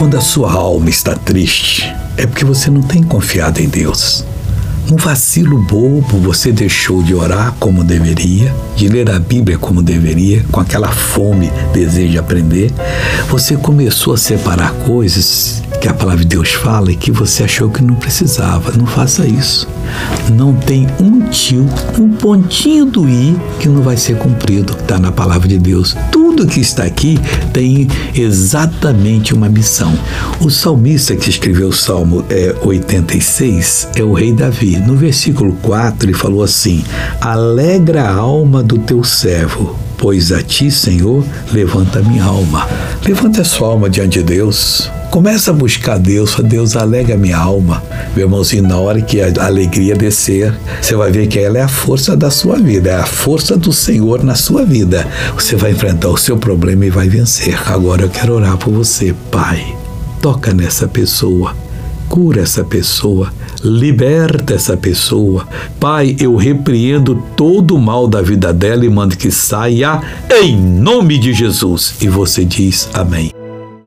Quando a sua alma está triste, é porque você não tem confiado em Deus. Um vacilo bobo, você deixou de orar como deveria, de ler a Bíblia como deveria, com aquela fome, desejo de aprender. Você começou a separar coisas que a palavra de Deus fala e que você achou que não precisava. Não faça isso. Não tem um tio, um pontinho do i que não vai ser cumprido. Está na palavra de Deus. Tudo que está aqui tem exatamente uma missão. O salmista que escreveu o Salmo é, 86 é o rei Davi. No versículo 4 ele falou assim: Alegra a alma do teu servo pois a ti, Senhor, levanta minha alma. Levanta a sua alma diante de Deus. Começa a buscar Deus, a Deus alega minha alma. Meu irmãozinho, na hora que a alegria descer, você vai ver que ela é a força da sua vida, é a força do Senhor na sua vida. Você vai enfrentar o seu problema e vai vencer. Agora eu quero orar por você, Pai. Toca nessa pessoa cura essa pessoa, liberta essa pessoa. Pai, eu repreendo todo o mal da vida dela e mando que saia em nome de Jesus. E você diz amém.